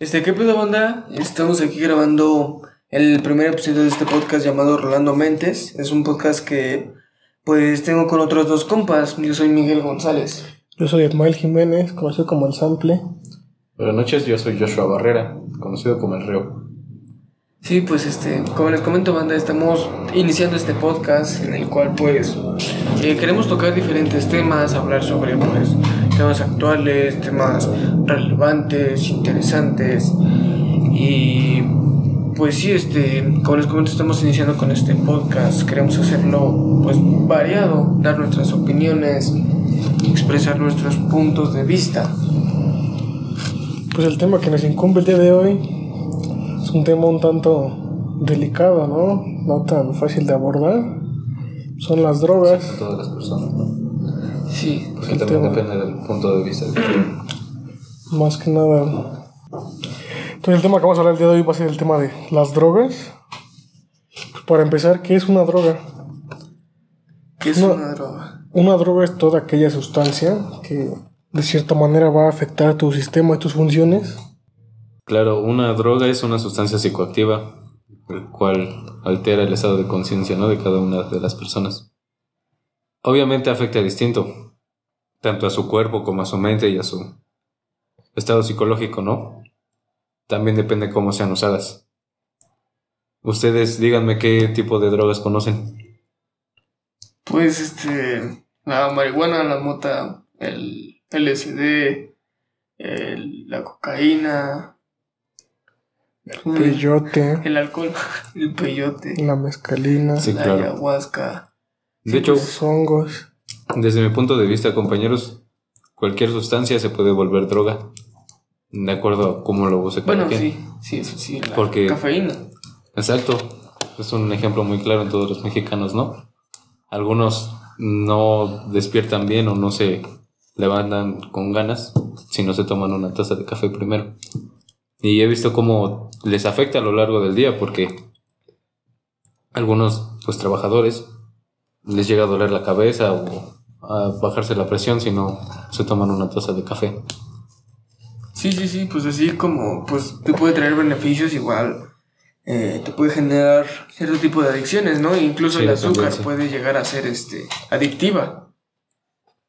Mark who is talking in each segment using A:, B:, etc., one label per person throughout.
A: Este, ¿qué pedo, banda? Estamos aquí grabando el primer episodio de este podcast llamado Rolando Mentes. Es un podcast que, pues, tengo con otros dos compas. Yo soy Miguel González.
B: Yo soy Edmael Jiménez, conocido como El Sample.
C: Buenas noches, yo soy Joshua Barrera, conocido como El Reo.
A: Sí, pues, este, como les comento, banda, estamos iniciando este podcast en el cual, pues, eh, queremos tocar diferentes temas, hablar sobre, pues, temas actuales, temas relevantes, interesantes. Y pues sí, este, como les comento, estamos iniciando con este podcast. Queremos hacerlo pues variado, dar nuestras opiniones, expresar nuestros puntos de vista.
B: Pues el tema que nos incumbe el día de hoy es un tema un tanto delicado, ¿no? No tan fácil de abordar. Son las drogas.
C: Todas las personas, ¿no?
A: Sí,
C: Porque
B: El
C: también
B: tema.
C: depende del punto de vista.
B: Más que nada. Entonces el tema que vamos a hablar el día de hoy va a ser el tema de las drogas. Pues para empezar, ¿qué es una droga?
A: ¿qué es una droga?
B: Una droga es toda aquella sustancia que de cierta manera va a afectar tu sistema y tus funciones.
C: Claro, una droga es una sustancia psicoactiva, el cual altera el estado de conciencia ¿no? de cada una de las personas. Obviamente afecta distinto, tanto a su cuerpo como a su mente y a su estado psicológico, ¿no? También depende cómo sean usadas. Ustedes díganme qué tipo de drogas conocen.
A: Pues, este, la marihuana, la mota, el LSD, el- la cocaína, Mm.
B: Peyote,
A: el alcohol, el peyote,
B: la mezcalina,
C: Sí,
A: la
C: claro.
A: ayahuasca.
C: De hecho,
B: los hongos.
C: Desde mi punto de vista, compañeros, cualquier sustancia se puede volver droga. De acuerdo a cómo lo use cada
A: Bueno,
C: quien.
A: sí, sí, eso sí, la
C: Porque-
A: cafeína.
C: Exacto. Es un ejemplo muy claro en todos los mexicanos, ¿no? Algunos no despiertan bien o no se levantan con ganas si no se toman una taza de café primero. Y he visto cómo les afecta a lo largo del día porque algunos pues trabajadores les llega a doler la cabeza o a bajarse la presión si no se toman una taza de café.
A: Sí, sí, sí, pues así como, pues te puede traer beneficios igual. eh, te puede generar cierto tipo de adicciones, ¿no? Incluso
C: Sí,
A: el azúcar puede llegar a ser este adictiva.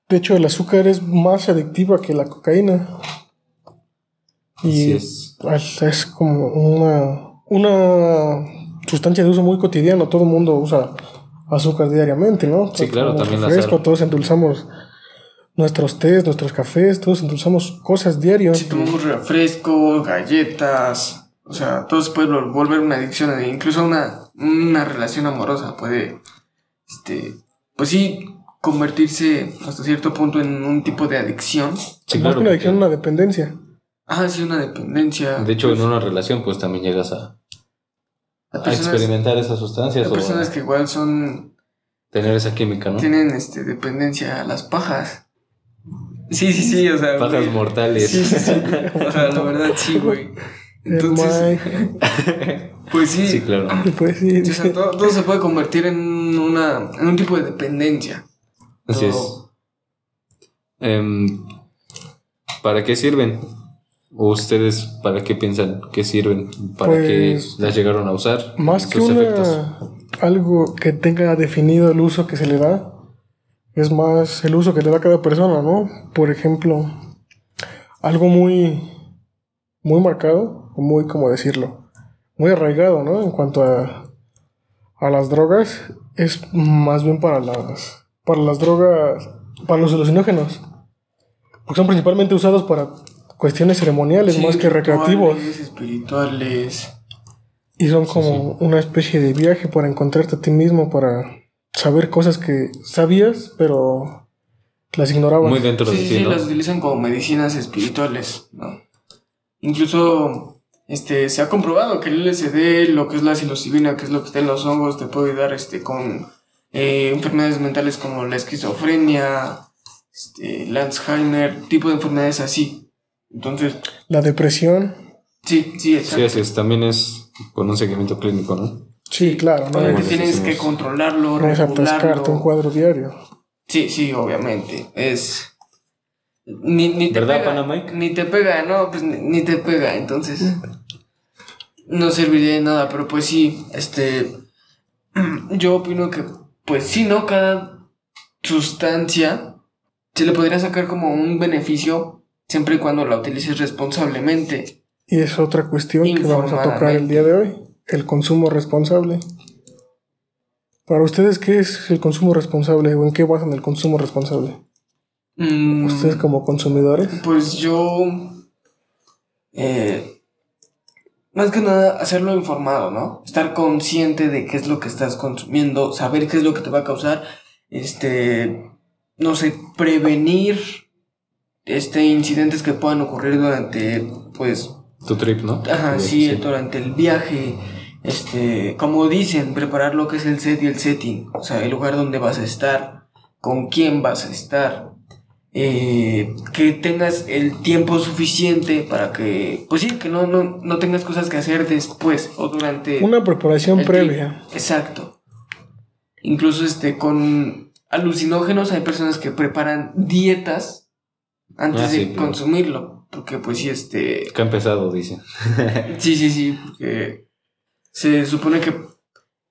B: De hecho, el azúcar es más adictiva que la cocaína.
C: Así
B: Y
C: es.
B: es, es como una, una sustancia de uso muy cotidiano. Todo el mundo usa azúcar diariamente, ¿no?
C: Sí, claro, también la
B: refresco,
C: sal.
B: todos endulzamos nuestros tés, nuestros cafés, todos endulzamos cosas diarios.
A: Si tomamos refresco, galletas, o sea, todo se puede vol- volver una adicción, e incluso una, una relación amorosa puede, este, pues sí, convertirse hasta cierto punto en un tipo de adicción.
C: Sí,
B: más
C: claro,
B: que una adicción,
C: porque-
B: una dependencia.
A: Ah, sí, una dependencia.
C: De hecho,
A: Pues,
C: en una relación, pues también llegas a,
A: a
C: experimentar esas sustancias o
A: personas que igual son,
C: tener esa química, ¿no?
A: tienen, este, dependencia a las pajas. Sí, sí, sí, o sea.
C: Pajas
A: güey.
C: mortales.
A: Sí, sí, sí. O sea, la verdad, sí, güey. Entonces, pues sí.
C: Sí, claro.
B: pues sí,
A: o sea, todo, todo se puede convertir en una en un tipo de dependencia.
C: Así es. Em, ¿Para qué sirven? ¿O ustedes para qué piensan que sirven? ¿Para
B: Pues,
C: qué las llegaron a usar?
B: Más que una, algo que tenga definido el uso que se le da, es más el uso que le da cada persona, ¿no? Por ejemplo, algo muy, muy marcado, muy, como decirlo, muy arraigado, ¿no? En cuanto a, a las drogas, es más bien para las, para las drogas, para los alucinógenos. Porque son principalmente usados para cuestiones ceremoniales
A: Sí,
B: más que recreativos.
A: rituales, espirituales.
B: Y son como una especie de viaje para encontrarte a ti mismo, para saber cosas que sabías, pero las ignorabas.
C: Muy dentro
A: Sí,
C: de
A: sí,
C: ti,
A: sí,
C: ¿no?
A: las utilizan como medicinas espirituales, ¿no? Incluso este se ha comprobado que el LSD, lo que es la psilocibina, que es lo que está en los hongos, te puede ayudar este con eh, enfermedades mentales como la esquizofrenia, este, el Alzheimer, tipo de enfermedades así. Entonces,
B: La depresión,
A: sí, sí, exacto.
C: Sí, así es. También es con un seguimiento clínico, ¿no?
B: sí, claro, no,
A: Obviamente
C: Como
A: tienes
C: decimos.
A: que controlarlo,
B: no atascarte un
A: regularlo.
B: cuadro diario.
A: Sí, sí, obviamente. Es. Ni, ni te
C: ¿Verdad,
A: pega,
C: pana Mike?
A: Ni te pega, no, pues ni, ni te pega, entonces no serviría de nada, pero pues sí, este, yo opino que, pues sí, ¿no? Cada sustancia se le podría sacar como un beneficio siempre y cuando la utilices responsablemente.
B: Y es otra cuestión que vamos a tocar el día de hoy, el consumo responsable. Para ustedes, ¿qué es el consumo responsable o en qué basan el consumo responsable?
A: Mm,
B: Ustedes como consumidores.
A: Pues yo, eh, más que nada, hacerlo informado, ¿no? Estar consciente de qué es lo que estás consumiendo, saber qué es lo que te va a causar, este, no sé, prevenir, este, incidentes que puedan ocurrir durante, pues,
C: Tu trip, ¿no?
A: ajá, sí, durante el viaje, este, como dicen, preparar lo que es el set y el setting, o sea, el lugar donde vas a estar, con quién vas a estar, eh, que tengas el tiempo suficiente para que, pues sí, que no, no, no tengas cosas que hacer después o durante...
B: Una preparación previa.
A: trip. Exacto. Incluso este, con alucinógenos hay personas que preparan dietas antes
C: Ah,
A: de consumirlo. Porque pues sí, este...
C: Que ha empezado, dice.
A: Sí, sí, sí, porque se supone que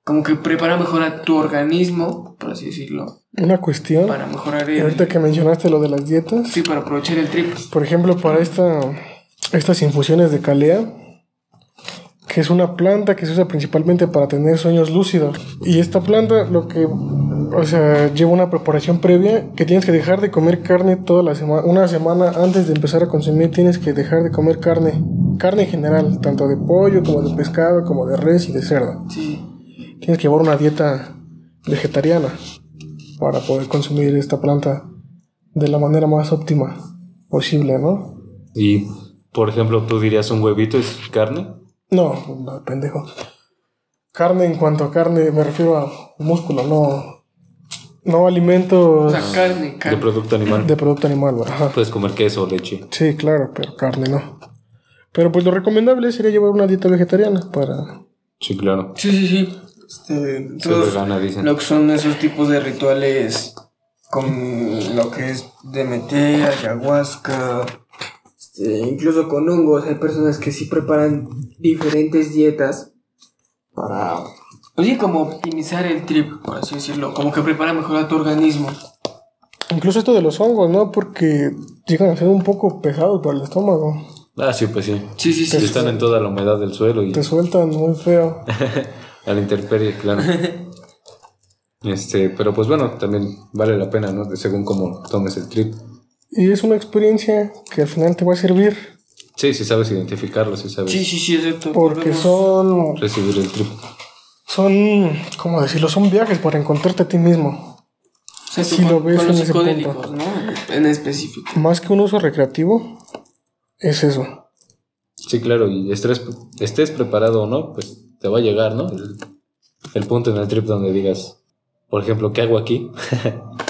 A: como que prepara mejor a tu organismo, por así decirlo,
B: Una cuestión.
A: para mejorar el...
B: ahorita que mencionaste lo de las dietas,
A: Sí, para aprovechar el trip.
B: por ejemplo, para esta, estas infusiones de calea, que es una planta que se usa principalmente para tener sueños lúcidos. Y esta planta, lo que, o sea, lleva una preparación previa que tienes que dejar de comer carne toda la semana. Una semana antes de empezar a consumir, tienes que dejar de comer carne. Carne en general, tanto de pollo como de pescado, como de res y de cerdo.
A: Sí.
B: Tienes que llevar una dieta vegetariana para poder consumir esta planta de la manera más óptima posible, ¿no?
C: Y, por ejemplo, tú dirías un huevito es carne.
B: No, no, pendejo. Carne en cuanto a carne, me refiero a músculo, no, no
A: O
B: alimentos
A: sea, carne,
C: De
A: carne.
C: producto animal.
B: de producto animal. Ajá.
C: Puedes comer queso o leche.
B: Sí, claro, pero carne no. Pero pues lo recomendable sería llevar una dieta vegetariana para...
C: Sí, claro.
A: Sí, sí, sí. Este, todos
C: vegana, dicen.
A: lo que son esos tipos de rituales con lo que es DMT, ayahuasca, este, incluso con hongos. Hay personas que sí preparan diferentes dietas para, pues sí, como optimizar el trip, por así decirlo. Como que prepara mejor a tu organismo.
B: Incluso esto de los hongos, ¿no? Porque llegan a ser un poco pesados para el estómago.
C: Ah, sí, pues sí.
A: Sí, sí, sí.
C: Si están en toda la humedad del suelo y
B: Te sueltan muy feo.
C: a la intemperie, claro. Este, pero pues bueno, también vale la pena, ¿no? Según cómo tomes el trip.
B: Y es una experiencia que al final te va a servir.
C: Sí, si sabes identificarlo, si sabes
A: Sí, sí, sí, exacto.
B: Porque son,
C: recibir el trip.
B: son, ¿cómo decirlo? Son viajes para encontrarte a ti mismo. si lo ves
A: con
B: en
A: los
B: ese
A: psicodélicos, ¿no? En específico.
B: Más que un uso recreativo, es eso.
C: Sí, claro, y estés, estés preparado o no, pues te va a llegar, ¿no? El, el punto en el trip donde digas, por ejemplo, ¿qué hago aquí?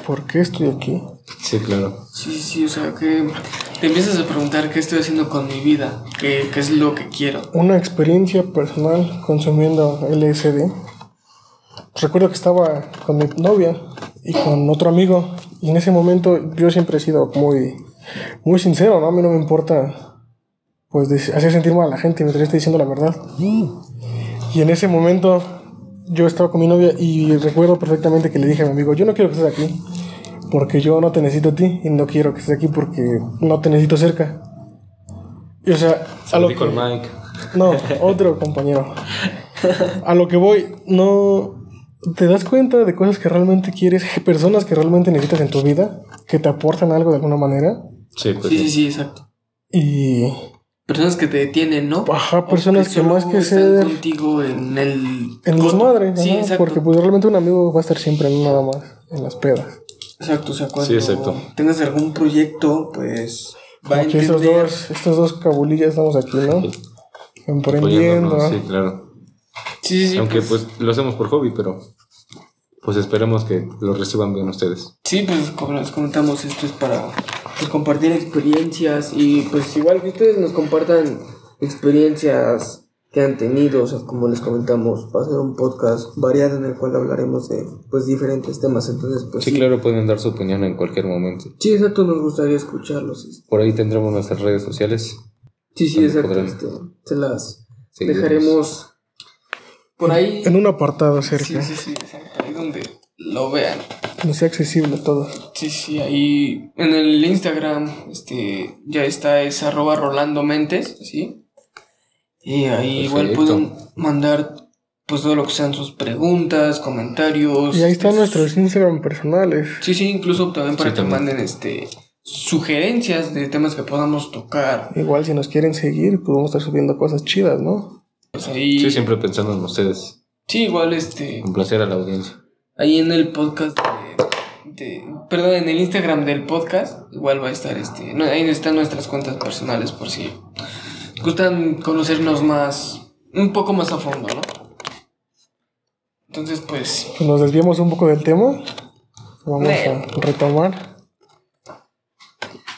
B: ¿Por qué estoy aquí?
C: sí, claro.
A: Sí, sí, o sea, que te empiezas a preguntar qué estoy haciendo con mi vida, qué, qué es lo que quiero.
B: Una experiencia personal consumiendo LSD. Recuerdo que estaba con mi novia y con otro amigo. Y en ese momento yo siempre he sido muy, muy sincero, ¿no? A mí no me importa pues hacer sentir mal a la gente mientras esté diciendo la verdad. Y en ese momento yo estaba con mi novia y recuerdo perfectamente que le dije a mi amigo, yo no quiero que estés aquí porque yo no te necesito a ti y no quiero que estés aquí porque no te necesito cerca. Y o sea,
C: Se
B: a
C: lo
B: que-
C: Mike.
B: no, otro compañero. A lo que voy, no te das cuenta de cosas que realmente quieres, personas que realmente necesitas en tu vida, que te aportan algo de alguna manera.
C: Sí, pues
A: Sí, sí,
C: sí.
A: sí, exacto.
B: Y
A: Personas que te detienen, ¿no?
B: Ajá,
A: O
B: personas que más que
A: están
B: ser-
A: contigo en el...
B: en
A: coto.
B: desmadre,
A: Sí, exacto.
B: porque pues realmente un amigo va a estar siempre, no nada más, en las pedas.
A: Exacto, o sea, cuando
C: Sí, exacto.
A: tengas algún proyecto, pues va a
B: que estos
A: entender...
B: dos, estos dos cabulillas estamos aquí, ¿no?
C: Sí.
B: Emprendiendo.
C: Sí, claro.
A: Sí, sí, sí.
C: Aunque
A: pues,
C: pues lo hacemos por hobby, pero pues esperemos que lo reciban bien ustedes.
A: Sí, pues como les comentamos, esto es para pues, compartir experiencias y pues igual que ustedes nos compartan experiencias que han tenido, o sea, como les comentamos, va a ser un podcast variado en el cual hablaremos de pues diferentes temas, entonces pues
C: Sí, claro, pueden dar su opinión en cualquier momento.
A: Sí, exacto, nos gustaría escucharlos. este.
C: Por ahí tendremos nuestras redes sociales.
A: Sí, sí, exacto,
C: podrán
A: este, se las dejaremos por ahí.
B: En un apartado
A: Sí,
B: cerca,
A: sí, sí, exacto, ahí donde lo vean.
B: No sea accesible a todos.
A: Sí, sí, ahí en el Instagram este, ya está, es arroba Rolando Mentes, ¿sí? Y ahí igual pueden mandar pues todo lo que sean sus preguntas, comentarios.
B: Y ahí están
A: este,
B: nuestros Instagram personales.
A: Sí, sí, incluso también para
C: Sí,
A: que
C: también.
A: manden este sugerencias de temas que podamos tocar.
B: Igual si nos quieren seguir, pues vamos a estar subiendo cosas chidas, ¿no?
A: Pues ahí,
C: Sí, siempre pensando en ustedes.
A: sí, igual este,
C: Complacer a la audiencia.
A: ahí en el podcast de, perdón, en el Instagram del podcast, igual va a estar este, no, ahí están nuestras cuentas personales por si gustan conocernos más, un poco más a fondo, ¿no? Entonces, pues,
B: Pues nos desviamos un poco del tema. Vamos a retomar.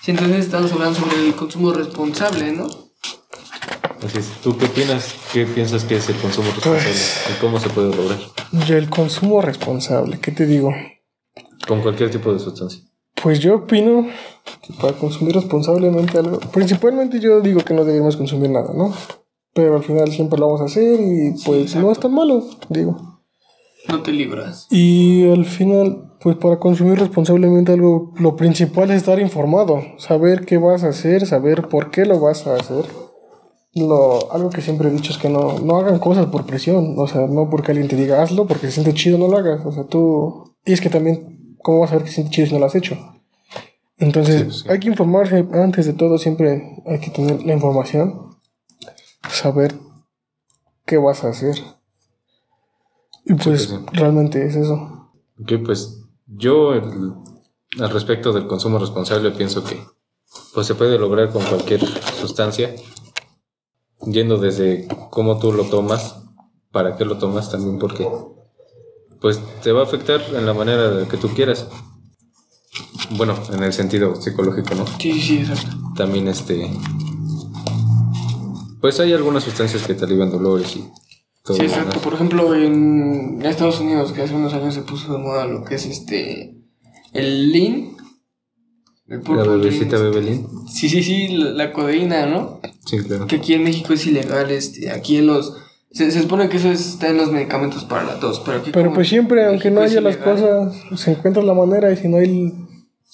A: sí, entonces estamos hablando sobre el consumo responsable, ¿no?
C: Así es. ¿Tú qué opinas? ¿Qué piensas que es el consumo responsable?
B: Pues-
C: ¿Y cómo se puede lograr?
B: Y el consumo responsable, ¿qué te digo?
C: Con cualquier tipo de sustancia.
B: Pues yo opino que para consumir responsablemente algo, principalmente yo digo que no debemos consumir nada, ¿no? Pero al final siempre lo vamos a hacer y pues no es tan malo, digo.
A: No te libras.
B: Y al final, pues para consumir responsablemente algo, lo principal es estar informado, saber qué vas a hacer, saber por qué lo vas a hacer. Lo, algo que siempre he dicho es que no, no hagan cosas por presión, o sea, no porque alguien te diga hazlo, porque se siente chido, no lo hagas, o sea, tú... Y es que también, ¿cómo vas a ver que se siente chido si no lo has hecho? Entonces,
C: Sí, sí.
B: hay que informarse antes de todo, siempre hay que tener la información, saber qué vas a hacer. Y pues
C: pues sí.
B: realmente es eso.
C: Ok, pues yo el- al respecto del consumo responsable pienso que pues se puede lograr con cualquier sustancia, yendo desde cómo tú lo tomas, para qué lo tomas también, porque pues te va a afectar en la manera que tú quieras. Bueno, en el sentido psicológico, ¿no?
A: Sí, sí, sí, exacto.
C: También este... Pues hay algunas sustancias que te alivian dolores y todo
A: Sí, exacto.
C: demás.
A: Por ejemplo, en Estados Unidos, que hace unos años se puso de moda lo que es este. El lean. El
C: La bebecita
A: lean.
C: Bebelín.
A: Sí, sí, sí, la, la codeína, ¿no?
C: Sí, claro.
A: Que aquí en México es ilegal, este. Aquí en los. Se, se supone que eso es- está en los medicamentos para la tos, pero aquí.
B: Pero pues siempre, aunque no haya las cosas, se encuentra la manera y si no hay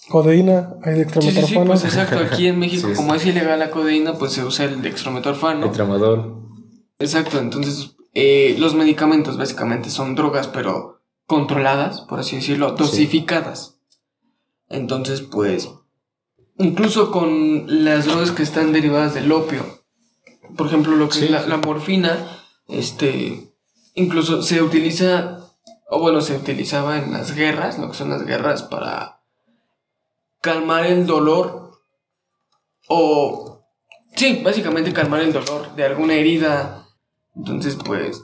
B: codeína, hay
A: Sí, sí, sí,
B: dextrometorfano.
A: pues exacto. Aquí en México,
C: Sí, sí.
A: como es ilegal la codeína, pues se usa el dextrometorfano.
C: El tramador.
A: Exacto, entonces eh, los medicamentos básicamente son drogas, pero controladas, por así decirlo, dosificadas. Entonces, pues, incluso con las drogas que están derivadas del opio, por ejemplo, lo que
C: Sí,
A: es la,
C: sí.
A: la morfina, este, incluso se utiliza, o bueno, se utilizaba en las guerras, lo que son las guerras, para calmar el dolor o Sí, básicamente calmar el dolor de alguna herida. Entonces, pues,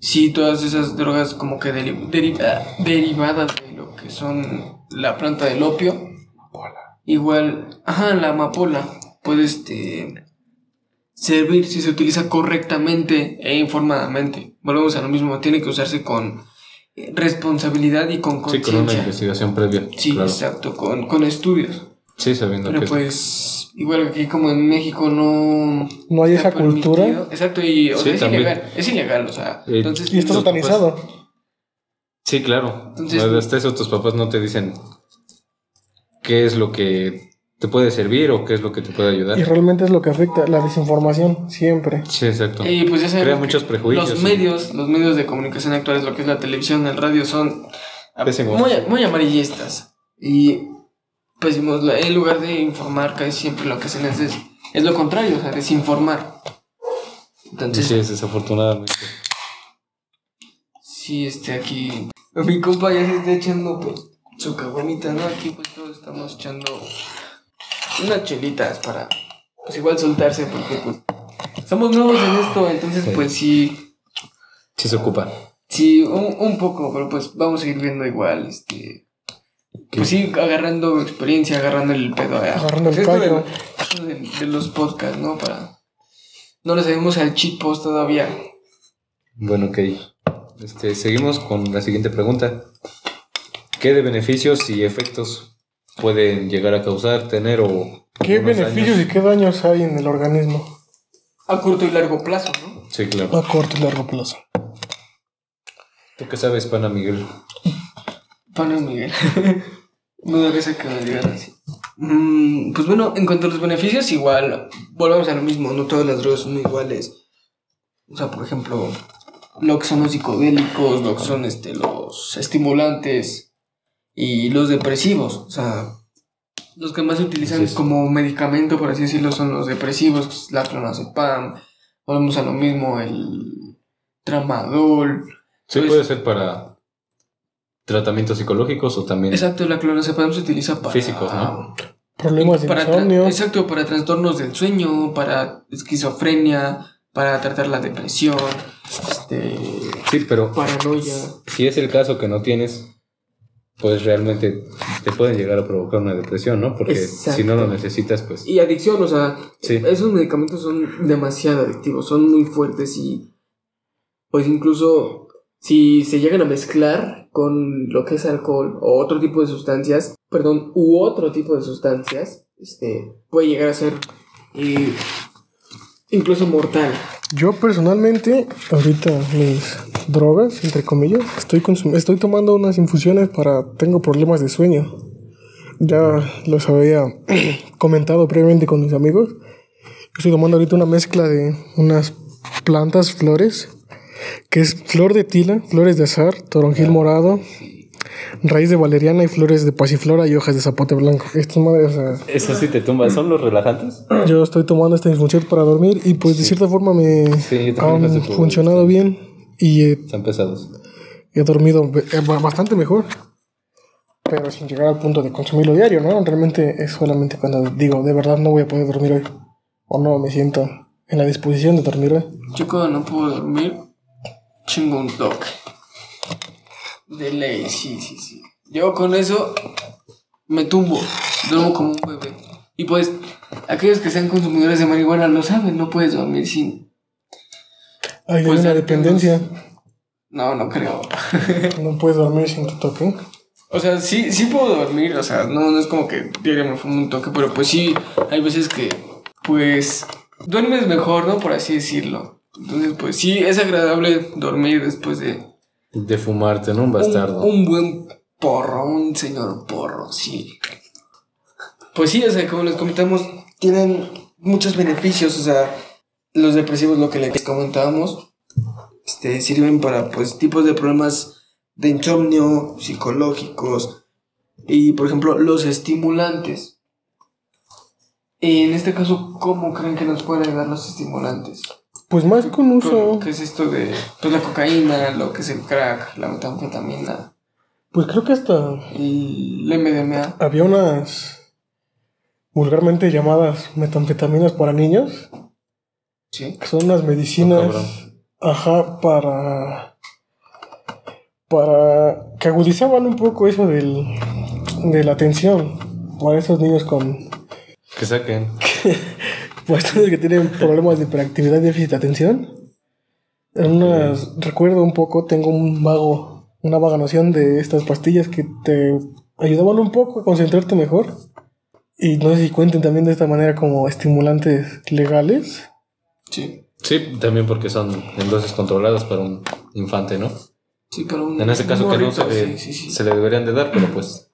A: sí, todas esas drogas como que deri- ah, derivadas de lo que son la planta del opio. Igual, ajá, la amapola puede este, servir si se utiliza correctamente e informadamente. Volvemos a lo mismo, tiene que usarse con eh, responsabilidad y con
C: Sí, con una
A: conciencia.
C: investigación previa.
A: Sí,
C: claro.
A: exacto, con, con estudios.
C: Sí, sabiendo
A: Pero
C: que
A: pues, igual aquí como en México no...
B: No hay esa cultura.
A: Exacto, y o
C: Sí,
A: sea, es
C: también.
A: ilegal. Es ilegal, o sea.
C: Eh,
A: entonces,
B: Y está satanizado.
C: Sí, claro.
A: Entonces-
C: Hasta eso tus papás no te dicen qué es lo que te puede servir o qué es lo que te puede ayudar.
B: Y realmente es lo que afecta, la desinformación, siempre.
C: Sí, exacto.
A: y pues ya
C: Crea muchos prejuicios.
A: Los medios, los medios de comunicación actuales, lo que es la televisión, el radio, son muy, muy amarillistas. Y. La- En lugar de informar, casi siempre lo que hacen es, es, es lo contrario, o sea, desinformar. Entonces,
C: Sí, es desafortunadamente.
A: Sí, este, aquí. Mi compa ya se está echando, pues, su caguamita, ¿no? Aquí, pues, todos estamos echando unas chelitas para, pues, igual soltarse, porque, pues, somos nuevos en esto, entonces,
C: Sí.
A: pues, sí,
C: Sí se ocupa.
A: sí, un, un poco, pero, pues, vamos a ir viendo igual, este. Pues sí, agarrando experiencia, agarrando el pedo. eh,
B: Agarrando el
A: pues, de, esto de- de los podcasts, ¿no? Para. no le sabemos al cheat post todavía.
C: Bueno, ok. Este, seguimos con la siguiente pregunta. ¿Qué de beneficios y efectos pueden llegar a causar, tener o...
B: ¿Qué beneficios y qué daños hay en el organismo
A: A corto y largo plazo, ¿no?
C: Sí, claro.
B: a corto y largo plazo?
C: ¿Tú qué sabes, pana Miguel?
A: Pana Miguel. Me da risa que me digan así. Mm, pues bueno, en cuanto a los beneficios, igual, volvemos a lo mismo, no todas las drogas son iguales. O sea, por ejemplo, lo que son los psicodélicos, lo que son este, los estimulantes y los depresivos. O sea, los que más se utilizan
C: es.
A: como medicamento, por así decirlo, son los depresivos, la clonazepam. Volvemos a lo mismo, el tramadol.
C: Sí,
A: Pues-
C: puede ser para tratamientos psicológicos o también...
A: Exacto, la clonazepam se utiliza para...
C: Físicos, ¿no?
B: Problemas de
A: para
B: insomnio.
A: exacto, para trastornos del sueño, para esquizofrenia, para tratar la depresión, este,
C: Sí, pero
A: paranoia.
C: si es el caso que no tienes, pues realmente te pueden llegar a provocar una depresión, ¿no? Porque
A: Exacto.
C: si no lo necesitas, pues...
A: Y adicción, o sea,
C: Sí.
A: esos medicamentos son demasiado adictivos, son muy fuertes y pues incluso si se llegan a mezclar con lo que es alcohol o otro tipo de sustancias, perdón, u otro tipo de sustancias, este, puede llegar a ser eh, incluso mortal.
B: Yo personalmente, ahorita mis drogas, entre comillas, estoy, estoy tomando unas infusiones para... Tengo problemas de sueño. Ya los había comentado previamente con mis amigos. Estoy tomando ahorita una mezcla de unas plantas, flores, que es flor de tila, flores de azar, toronjil morado, raíz de valeriana y flores de pasiflora y hojas de zapote blanco. Estas madres, o sea,
C: Eso sí te tumba, ¿son los relajantes?
B: yo estoy tomando esta infusión para dormir y pues de cierta forma me
C: Sí,
B: han funcionado bien y eh,
C: Están pesados.
B: he dormido eh, ba- bastante mejor. Pero sin llegar al punto de consumirlo diario, ¿no? Realmente es solamente cuando digo, de verdad no voy a poder dormir hoy. O no me siento en la disposición de dormir hoy.
A: Yo cuando no puedo dormir, chingo un toque. De ley, sí, sí, sí. Yo con eso me tumbo, duermo como un bebé. Y pues, aquellos que sean consumidores de marihuana lo saben, no puedes dormir sin...
B: Hay
A: Pues,
B: una dependencia.
A: No, no creo.
B: No puedes dormir sin tu toque.
A: O sea, sí, sí puedo dormir, o sea, no, no es como que diario me fumo un toque, pero pues sí, hay veces que, pues, duermes mejor, ¿no? Por así decirlo. Entonces, pues sí, es agradable dormir después de
C: De fumarte, ¿no? Un bastardo.
A: Un, buen porro, un señor porro, sí. Pues sí, o sea, como les comentamos, tienen muchos beneficios, o sea, los depresivos, lo que les comentábamos, este, sirven para, pues, tipos de problemas de insomnio, psicológicos, y, por ejemplo, los estimulantes. En este caso, ¿cómo creen que nos pueden ayudar los estimulantes?
B: Pues más con uso.
A: ¿Qué es esto de pues, la cocaína, lo que es el crack, la metanfetamina,
B: Pues creo que hasta
A: el MDMA?
B: había unas vulgarmente llamadas metanfetaminas para niños.
A: Sí.
B: que son unas medicinas.
C: Oh,
B: ajá, para. Para. que agudizaban un poco eso del. de la atención. Para esos niños con.
C: Que saquen.
B: Pues estos que tienen problemas de hiperactividad y déficit de atención. En unas. recuerdo un poco, tengo un vago. una vaga noción de estas pastillas que te ayudaban un poco a concentrarte mejor. Y no sé si cuenten también de esta manera como estimulantes legales.
A: Sí.
C: Sí, también porque son en dosis controladas para un infante, ¿no?
A: Sí, pero un,
C: En ese caso
A: un
C: que no se,
A: morrito,
C: le-
A: sí, sí, sí.
C: se le deberían de dar, pero pues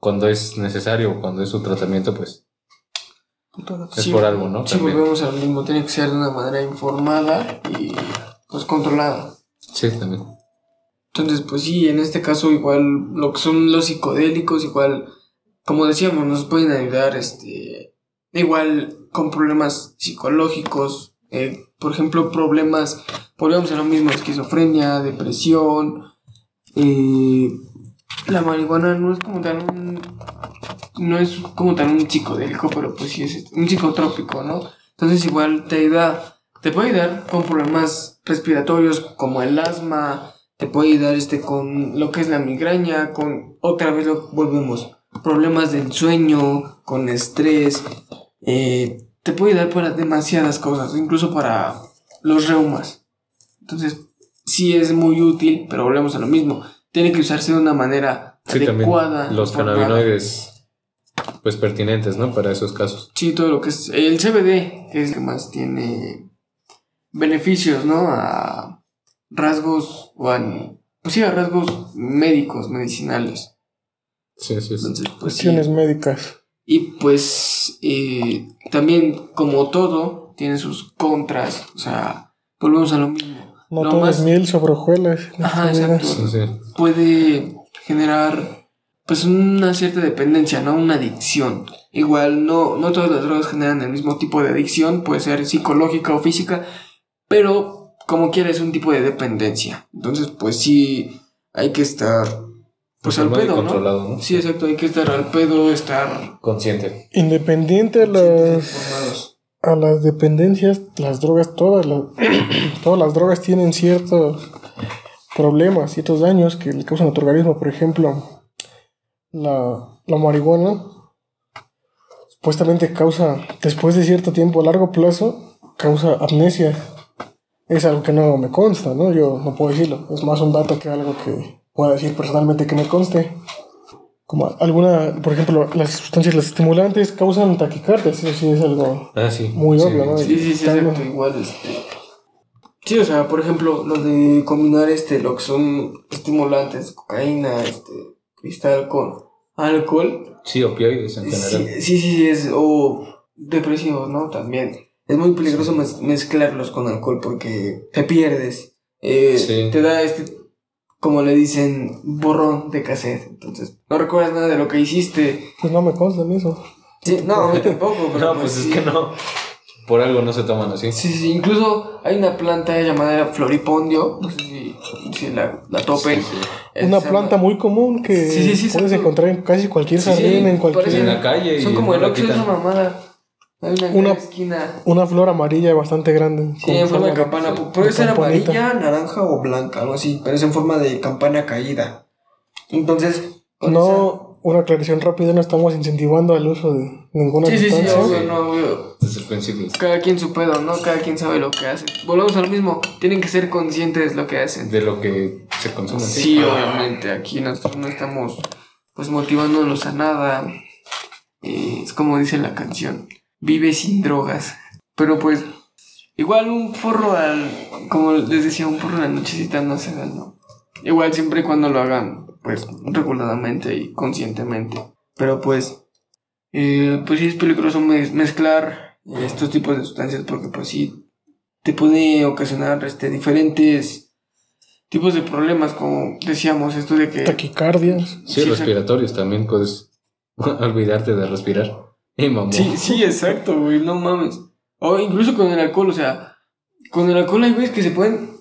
C: cuando es necesario, cuando es su tratamiento, pues es por algo, ¿no?
A: Sí,
C: También.
A: volvemos a lo mismo, tiene que ser de una manera informada y pues controlada.
C: Sí, también.
A: Entonces, pues sí, en este caso igual lo que son los psicodélicos, igual, como decíamos, nos pueden ayudar, este, igual con problemas psicológicos, eh, por ejemplo, problemas, volvemos a lo mismo, esquizofrenia, depresión, eh, la marihuana no es como tal un, no es como tal un psicodélico, pero pues sí es este, un psicotrópico, ¿no? Entonces igual te ayuda, te puede ayudar con problemas respiratorios como el asma, te puede ayudar este con lo que es la migraña, con otra vez lo volvemos, problemas del sueño, con estrés, eh, te puede dar para demasiadas cosas, incluso para los reumas. Entonces, sí es muy útil, pero volvemos a lo mismo. Tiene que usarse de una manera
C: Sí,
A: adecuada.
C: los cannabinoides, pues pertinentes, ¿no? Para esos casos.
A: Sí, todo lo que es el CBD, que es el que más tiene beneficios, ¿no? A rasgos o a, pues sí, a rasgos médicos, medicinales.
C: Sí, sí, sí.
A: Entonces, pues sí.
B: Cuestiones médicas.
A: Y pues eh, también, como todo, tiene sus contras. O sea, volvemos a lo mismo.
B: No
A: Lo
B: todo
A: más-
B: miel sobre hojuelas.
A: Ajá, exacto.
C: Sí, sí.
A: puede generar pues una cierta dependencia, ¿no? Una adicción. Igual no, no todas las drogas generan el mismo tipo de adicción, puede ser psicológica o física, pero como quiera es un tipo de dependencia. Entonces, pues sí hay que estar pues al pedo,
C: controlado,
A: ¿no?
C: ¿no?
A: Sí, exacto, hay que estar al pedo, estar
C: Consciente.
B: Independiente a las, a las dependencias, las drogas, todas las, todas las drogas tienen ciertos problemas, ciertos daños que le causan a tu organismo. Por ejemplo, la, la marihuana supuestamente causa, después de cierto tiempo, a largo plazo, causa amnesia. Es algo que no me consta, ¿no? Yo no puedo decirlo. Es más un dato que algo que pueda decir personalmente que me conste. Como alguna, por ejemplo, las sustancias, las estimulantes causan taquicardia, eso sí es algo
C: Ah, sí.
B: muy
C: Sí.
B: obvio, ¿no?
A: Sí, sí, sí, exacto, igual este. Sí, o sea, por ejemplo, lo de combinar este, lo que son estimulantes, cocaína, este, cristal con alcohol.
C: Sí, opioides en
A: Sí,
C: general.
A: sí, sí, sí, es, o depresivos, ¿no? También. Es muy peligroso mez- mezclarlos con alcohol porque te pierdes. Eh,
C: Sí.
A: Te da este, como le dicen, borrón de cassette. Entonces, no recuerdas nada de lo que hiciste.
B: Pues no me consta en eso.
A: Sí, no, a mí tampoco, pero
C: No, pues
A: sí.
C: es que no. Por algo no se toman así.
A: Sí, sí, incluso hay una planta llamada floripondio, no sé si, si la, la topen.
C: Sí, sí.
A: Eh,
B: Una planta
A: llama-
B: muy común que
A: Sí, sí, sí,
B: puedes encontrar en casi cualquier
A: Sí, sí,
B: jardín, en cualquier...
C: En la calle y
A: Son como
C: no
A: el esa
C: quitan.
A: mamada. Hay una,
B: Una-
A: esquina.
B: Una flor amarilla bastante grande.
A: Sí, en forma de campana.
C: sí.
A: Puede ser
B: Campanita.
A: amarilla, naranja o blanca, algo así. Pero es en forma de campana caída. Entonces,
B: No, una aclaración rápida, no estamos incentivando el uso de ninguna
A: Sí, sí, sí, obvio, no, obvio.
C: Desde el principio.
A: Cada quien su pedo, ¿no? Cada quien sabe lo que hace. Volvemos al mismo. Tienen que ser conscientes de lo que hacen.
C: De lo que se consume.
A: Sí, obviamente. Aquí nosotros no estamos pues motivándolos a nada. Eh, es como dice la canción. Vive sin drogas. Pero pues, igual un porro al. Como les decía, un porro a la nochecita no hace daño. Igual siempre y cuando lo hagan, pues, reguladamente y conscientemente. Pero pues, eh, pues sí es peligroso mez- mezclar estos tipos de sustancias porque pues sí te puede ocasionar este, diferentes tipos de problemas, como decíamos, esto de que...
B: Taquicardias.
C: Sí,
A: Sí,
C: respiratorios también puedes olvidarte de respirar. Y.
A: Sí, sí, exacto, güey, no mames. O incluso con el alcohol, o sea, con el alcohol hay güeyes que se pueden,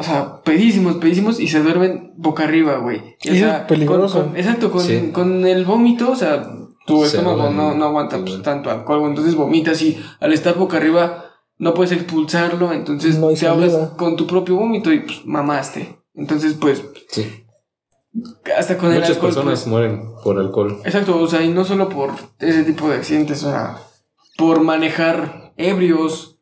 A: o sea, pedísimos, pedísimos y se duermen boca arriba, güey. Y, o sea,
B: es peligroso.
A: con- con- exacto, con,
C: Sí.
A: con el vómito, o sea, tu
C: Se
A: estómago no, no aguanta pues, tanto alcohol, güey, entonces vomitas y al estar boca arriba no puedes expulsarlo, entonces
B: No
A: te
B: salida.
A: con tu propio vómito y pues mamaste. Entonces, pues,
C: Sí.
A: hasta con el
C: Muchas
A: alcohol.
C: personas
A: pues,
C: mueren por alcohol.
A: Exacto, o sea, y no solo por ese tipo de accidentes, o sea, por manejar ebrios.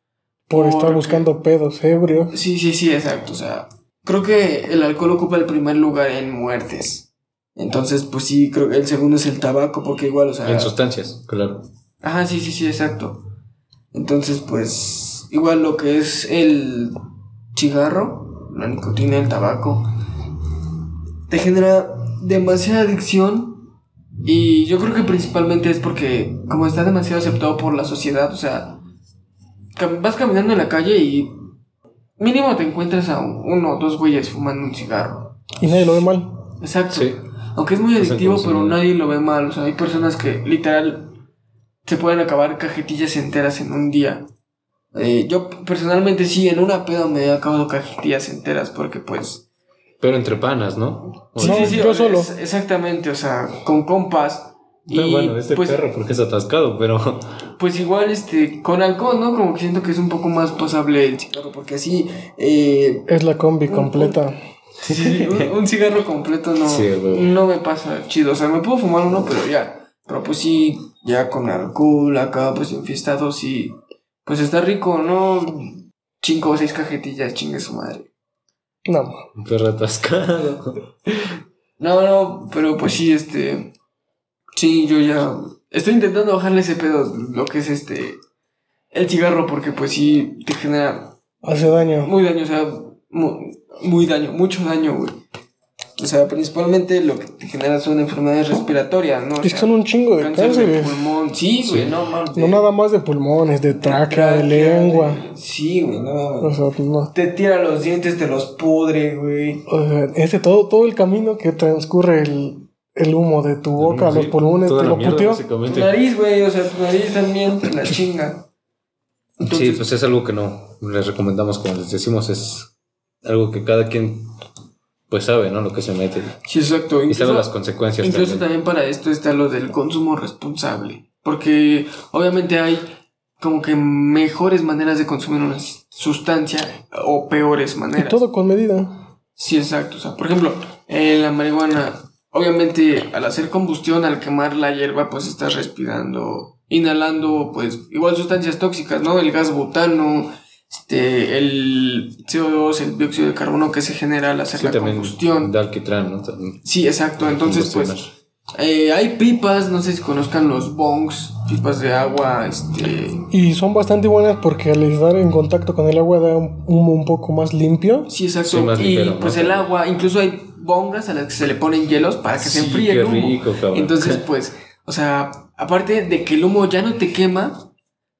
B: Por estar
A: Porque-
B: buscando pedos ebrios.
A: Sí, sí, sí, exacto, o sea, creo que el alcohol ocupa el primer lugar en muertes. Entonces, pues sí, creo que el segundo es el tabaco, porque igual, o sea...
C: En sustancias, claro.
A: Ajá, sí, sí, sí, exacto. Entonces, pues, igual lo que es el cigarro, la nicotina, el tabaco, te genera demasiada adicción. Y yo creo que principalmente es porque, como está demasiado aceptado por la sociedad, o sea, vas caminando en la calle y mínimo te encuentras a un- uno o dos güeyes fumando un cigarro.
B: Y nadie lo ve mal.
A: Exacto.
C: Sí.
A: Aunque es muy
C: Es
A: adictivo, pero nadie lo ve mal. O sea, hay personas que literal se pueden acabar cajetillas enteras en un día. Eh, yo personalmente sí, en una peda me he acabado cajetillas enteras porque pues...
C: Pero entre panas, ¿no? O-
B: No, yo
A: o-
B: solo.
A: es- exactamente, o sea, con compas. Y
C: bueno, este
A: pues,
C: perro porque es atascado, pero
A: pues igual este con alcohol, ¿no? Como que siento que es un poco más pasable el cigarro porque así... Eh,
B: Es la combi
A: Un-
B: completa.
A: Sí, sí, un, un cigarro completo no,
C: Sí,
A: no me pasa chido. O sea, me puedo fumar uno, pero ya. Pero pues sí, ya con alcohol, acá pues enfiestados y pues está rico, ¿no? Cinco o seis cajetillas, chingue su madre.
B: No,
C: Un perro atascado.
A: No, no, pero pues sí, este. Sí, yo ya. Estoy intentando bajarle ese pedo, lo que es este. El cigarro, porque pues sí te genera
B: hace daño.
A: muy daño, o sea, mu- muy, daño, mucho daño, güey. O sea, principalmente lo que te genera son enfermedades respiratorias, ¿no? O
B: Es que son un chingo de
A: cáncer de pulmón. Sí, güey,
C: Sí.
A: no mames.
B: No nada más de pulmones, de tráquea, de lengua.
A: Sí, güey, no.
B: O sea, no.
A: Te tira los dientes, te los pudre, güey.
B: O sea, ese todo, todo el camino que transcurre el, el humo de tu boca a los
C: Sí,
B: pulmones, te lo puteó.
A: Tu nariz, güey, o sea, tu nariz también te la chinga.
C: Sí,
A: Entonces,
C: pues es algo que no les recomendamos, como les decimos, es algo que cada quien pues sabe, ¿no? Lo que se mete
A: sí, exacto.
C: y sabe las consecuencias.
A: incluso
C: también.
A: también para esto está lo del consumo responsable. Porque obviamente hay como que mejores maneras de consumir una sustancia o peores
B: Y
A: maneras.
B: todo con medida.
A: Sí, exacto. O sea, por ejemplo, eh, la marihuana, obviamente al hacer combustión, al quemar la hierba, pues estás respirando, inhalando, pues igual sustancias tóxicas, ¿no? El gas butano, este, el CO2, el dióxido de carbono que se genera al hacer
C: Sí,
A: la
C: también
A: combustión.
C: alquitrán, ¿no? También
A: Sí, exacto. Entonces, pues, eh, hay pipas, no sé si conozcan los bongs, pipas de agua, este...
B: Y son bastante buenas porque al estar en contacto con el agua da un humo un poco más limpio.
A: Sí, exacto.
C: Sí, más
A: y
C: ligero, ¿no?
A: pues el agua, incluso hay bongas a las que se le ponen hielos para que se enfríe
C: qué
A: el humo.
C: rico, cabrón.
A: Entonces, pues, o sea, aparte de que el humo ya no te quema,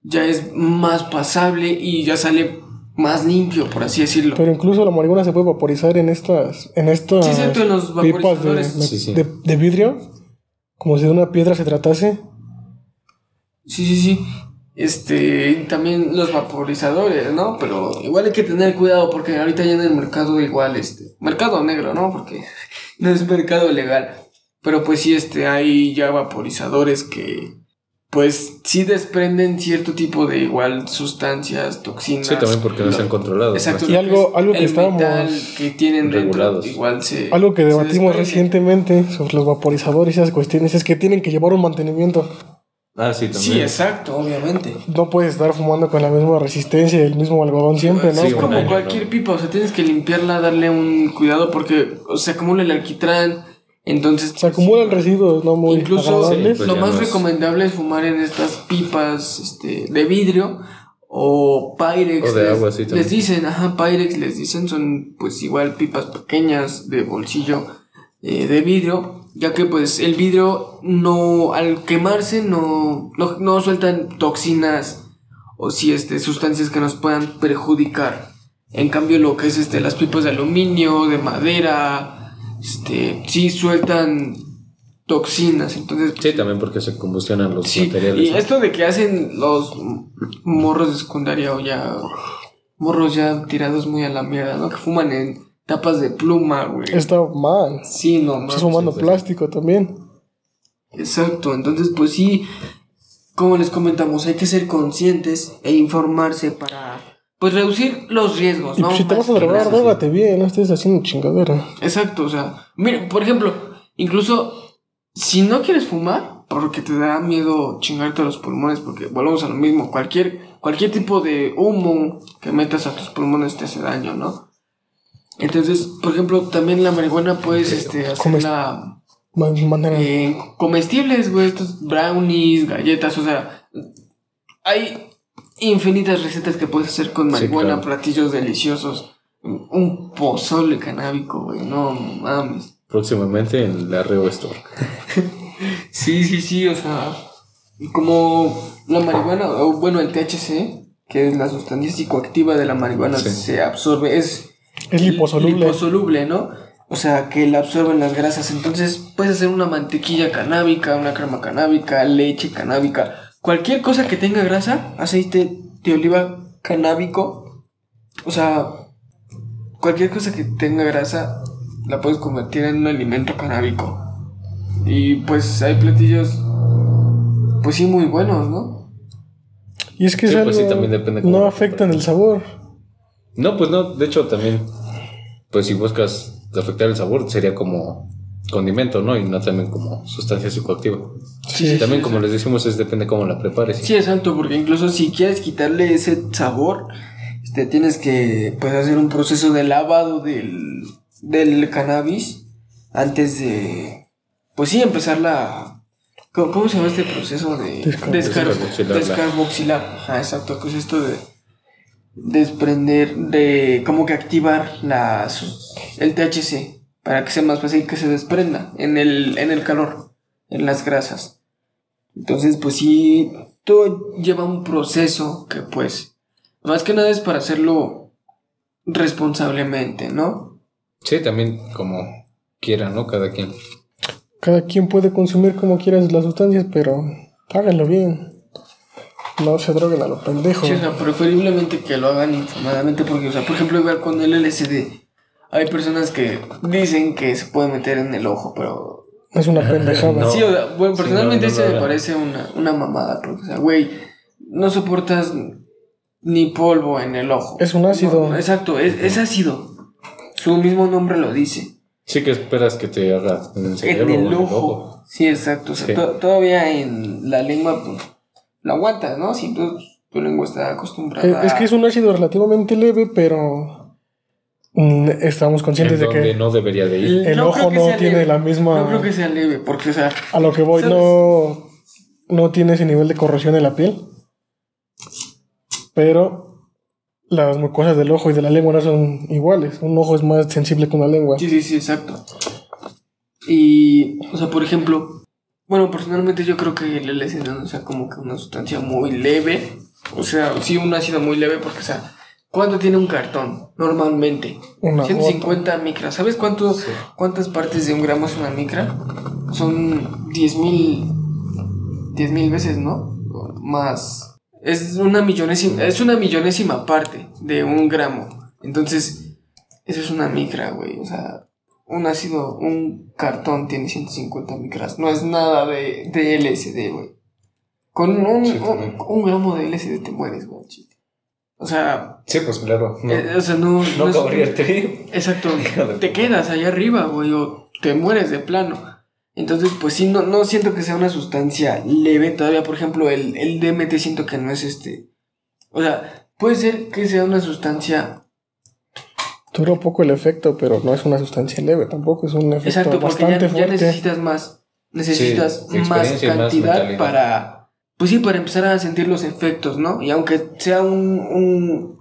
A: ya es más pasable y ya sale más limpio, por así decirlo.
B: Pero incluso la marihuana se puede vaporizar en estas, en estas
A: Sí, exacto, en los
B: pipas de,
A: vaporizadores.
C: Sí, sí.
B: de- de vidrio, como si de una piedra se tratase.
A: Sí, sí, sí. Este, y también los vaporizadores, ¿no? Pero igual hay que tener cuidado porque ahorita ya en el mercado igual, este, mercado negro, ¿no? Porque no es mercado legal. Pero pues sí, este, hay ya vaporizadores que, pues sí desprenden cierto tipo de igual sustancias, toxinas.
C: Sí, también porque no están controlados.
A: Exacto.
B: Y algo- algo que estábamos
A: metal que tienen
C: regulados.
A: dentro, igual se...
B: Algo que debatimos recientemente sobre los vaporizadores y esas cuestiones es que tienen que llevar un mantenimiento.
C: Ah, sí, también.
A: Sí, exacto, obviamente.
B: No puedes estar fumando con la misma resistencia y el mismo algodón siempre, ¿no?
C: Sí,
A: es como
C: año,
A: cualquier
C: ¿no?
A: pipa, o sea, tienes que limpiarla, darle un cuidado porque o se acumula el alquitrán, entonces...
B: Se acumulan residuos no muy
A: Incluso.
C: Sí, pues
A: lo más
C: no es-
A: recomendable es fumar en estas pipas este, de vidrio o Pyrex.
C: O de
A: les,
C: agua, sí, también.
A: les dicen, ajá, Pyrex les dicen, son pues igual pipas pequeñas de bolsillo eh, de vidrio, ya que pues el vidrio no, al quemarse no, no, no sueltan toxinas o si este, sustancias que nos puedan perjudicar. En cambio lo que es este, las pipas de aluminio, de madera, este, sí sueltan toxinas, entonces
C: Sí, también porque se combustionan los
A: Sí,
C: materiales.
A: y
C: ¿no?
A: esto de que hacen los morros de secundaria o ya morros ya tirados muy a la mierda, ¿no? Que fuman en tapas de pluma, güey.
B: Está mal.
A: Sí, no
B: Estás fumando plástico también.
A: Exacto, entonces pues sí, como les comentamos, hay que ser conscientes e informarse para pues reducir los riesgos,
B: Y
A: ¿no?
B: pues, si te vas a drogar, drogate bien, no estés haciendo chingadera.
A: Exacto, o sea, miren, por ejemplo, incluso si no quieres fumar, porque te da miedo chingarte los pulmones, porque volvemos a lo mismo, cualquier, cualquier tipo de humo que metas a tus pulmones te hace daño, ¿no? Entonces, por ejemplo, también la marihuana puedes este, hacerla en comestibles, güey, estos brownies, galletas, o sea, hay infinitas recetas que puedes hacer con
C: Sí,
A: marihuana,
C: claro.
A: platillos deliciosos. Un pozole canábico, güey, no mames.
C: Próximamente en la Reo Store.
A: Sí, sí, sí, o sea, como la marihuana, o bueno, el THC, que es la sustancia psicoactiva de la marihuana,
C: Sí.
A: se absorbe, es
B: Es liposoluble.
A: liposoluble, ¿no? O sea, que la absorben las grasas. Entonces, puedes hacer una mantequilla canábica, una crema canábica, leche canábica, cualquier cosa que tenga grasa, aceite de oliva canábico. O sea, cualquier cosa que tenga grasa, la puedes convertir en un alimento canábico. Y pues hay platillos, pues sí, muy buenos, ¿no?
B: Y es que
C: Sí,
B: es
C: pues sí,
B: algo-
C: también depende cómo
B: no afectan el sabor.
C: No, pues no, de hecho también, pues si buscas afectar el sabor, sería como condimento, ¿no? Y no también como sustancia psicoactiva.
B: Sí,
C: también, como les decimos, es depende cómo la prepares.
A: Sí, exacto, porque incluso si quieres quitarle ese sabor, este, tienes que pues, hacer un proceso de lavado del, del cannabis antes de, pues sí, empezar la... ¿Cómo, cómo se llama este proceso de
B: Descar-
A: descar-
C: Descarboxilar.
A: descarboxilar? Ajá, exacto, que es esto de desprender, de como que activar la, el THC para que sea más fácil que se desprenda en el, en el calor, en las grasas. Entonces, pues sí, todo lleva un proceso que pues, más que nada es para hacerlo responsablemente, ¿no?
C: Sí, también como quiera, ¿no? Cada quien.
B: Cada quien puede consumir como quiera las sustancias, pero háganlo bien. No se droguen a lo pendejo.
A: Sí, o sea, preferiblemente que lo hagan informadamente porque, o sea, por ejemplo, igual con el LSD, hay personas que dicen que se puede meter en el ojo, pero...
B: Es una pendejada.
C: No.
A: Sí, o sea, bueno,
C: Sí,
A: personalmente
C: no, no
A: ese
C: lo
A: me parece una, una mamada, porque, o sea, güey, no soportas ni polvo en el ojo.
B: Es un ácido.
A: No, exacto, es, es ácido. Su mismo nombre lo dice.
C: Sí que esperas que te haga en el cerebro
A: en
C: o
A: el
C: en
A: ojo. Sí, exacto. O sea,
C: Sí.
A: to- todavía en la lengua, pues, lo aguantas, ¿no? Si tu, tu lengua está
B: Eh,
A: acostumbrada.
B: Es que es un ácido relativamente leve, pero mm, estamos conscientes
C: En
B: de
C: donde
B: que
C: no debería de ir.
B: el
A: No
B: ojo no tiene
A: leve.
B: la misma-
A: No creo que sea leve, porque, o sea,
B: a lo que voy
A: ¿Sabes?
B: no no tiene ese nivel de corrosión en la piel. Pero las mucosas del ojo y de la lengua no son iguales. Un ojo es más sensible que una lengua.
A: sí, sí, sí, exacto. Y, o sea, por ejemplo, bueno, personalmente yo creo que el LSD no sea como que una sustancia muy leve. O sea, sí, un ácido muy leve, porque, o sea, ¿cuánto tiene un cartón? Normalmente.
B: Una
A: 150 micras. ¿Sabes cuánto, cuántas partes de un gramo es una micra? Son 10.000 10 mil veces, ¿no? Más. Es una millonésima, es una millonésima parte de un gramo. Entonces, eso es una micra, güey. O sea, un ácido, un cartón tiene 150 micras. No es nada de, de LSD, güey. Con un,
C: Sí,
A: un, un gramo de LSD te mueres, güey. O sea,
C: Sí, pues claro. No,
A: eh, o sea, no.
C: no trip.
A: Exacto. Te quedas allá arriba, güey, o te mueres de plano. Entonces, pues sí, no, no siento que sea una sustancia leve. Todavía, por ejemplo, el, el DMT siento que no es este. O sea, puede ser que sea una sustancia.
B: Dura poco el efecto, pero no es una sustancia leve. Tampoco es un efecto
A: Exacto, porque ya,
B: bastante
A: ya
B: fuerte.
A: necesitas más. Necesitas
C: Sí,
A: más cantidad para. Pues sí, para empezar a sentir los efectos, ¿no? Y aunque sea un, un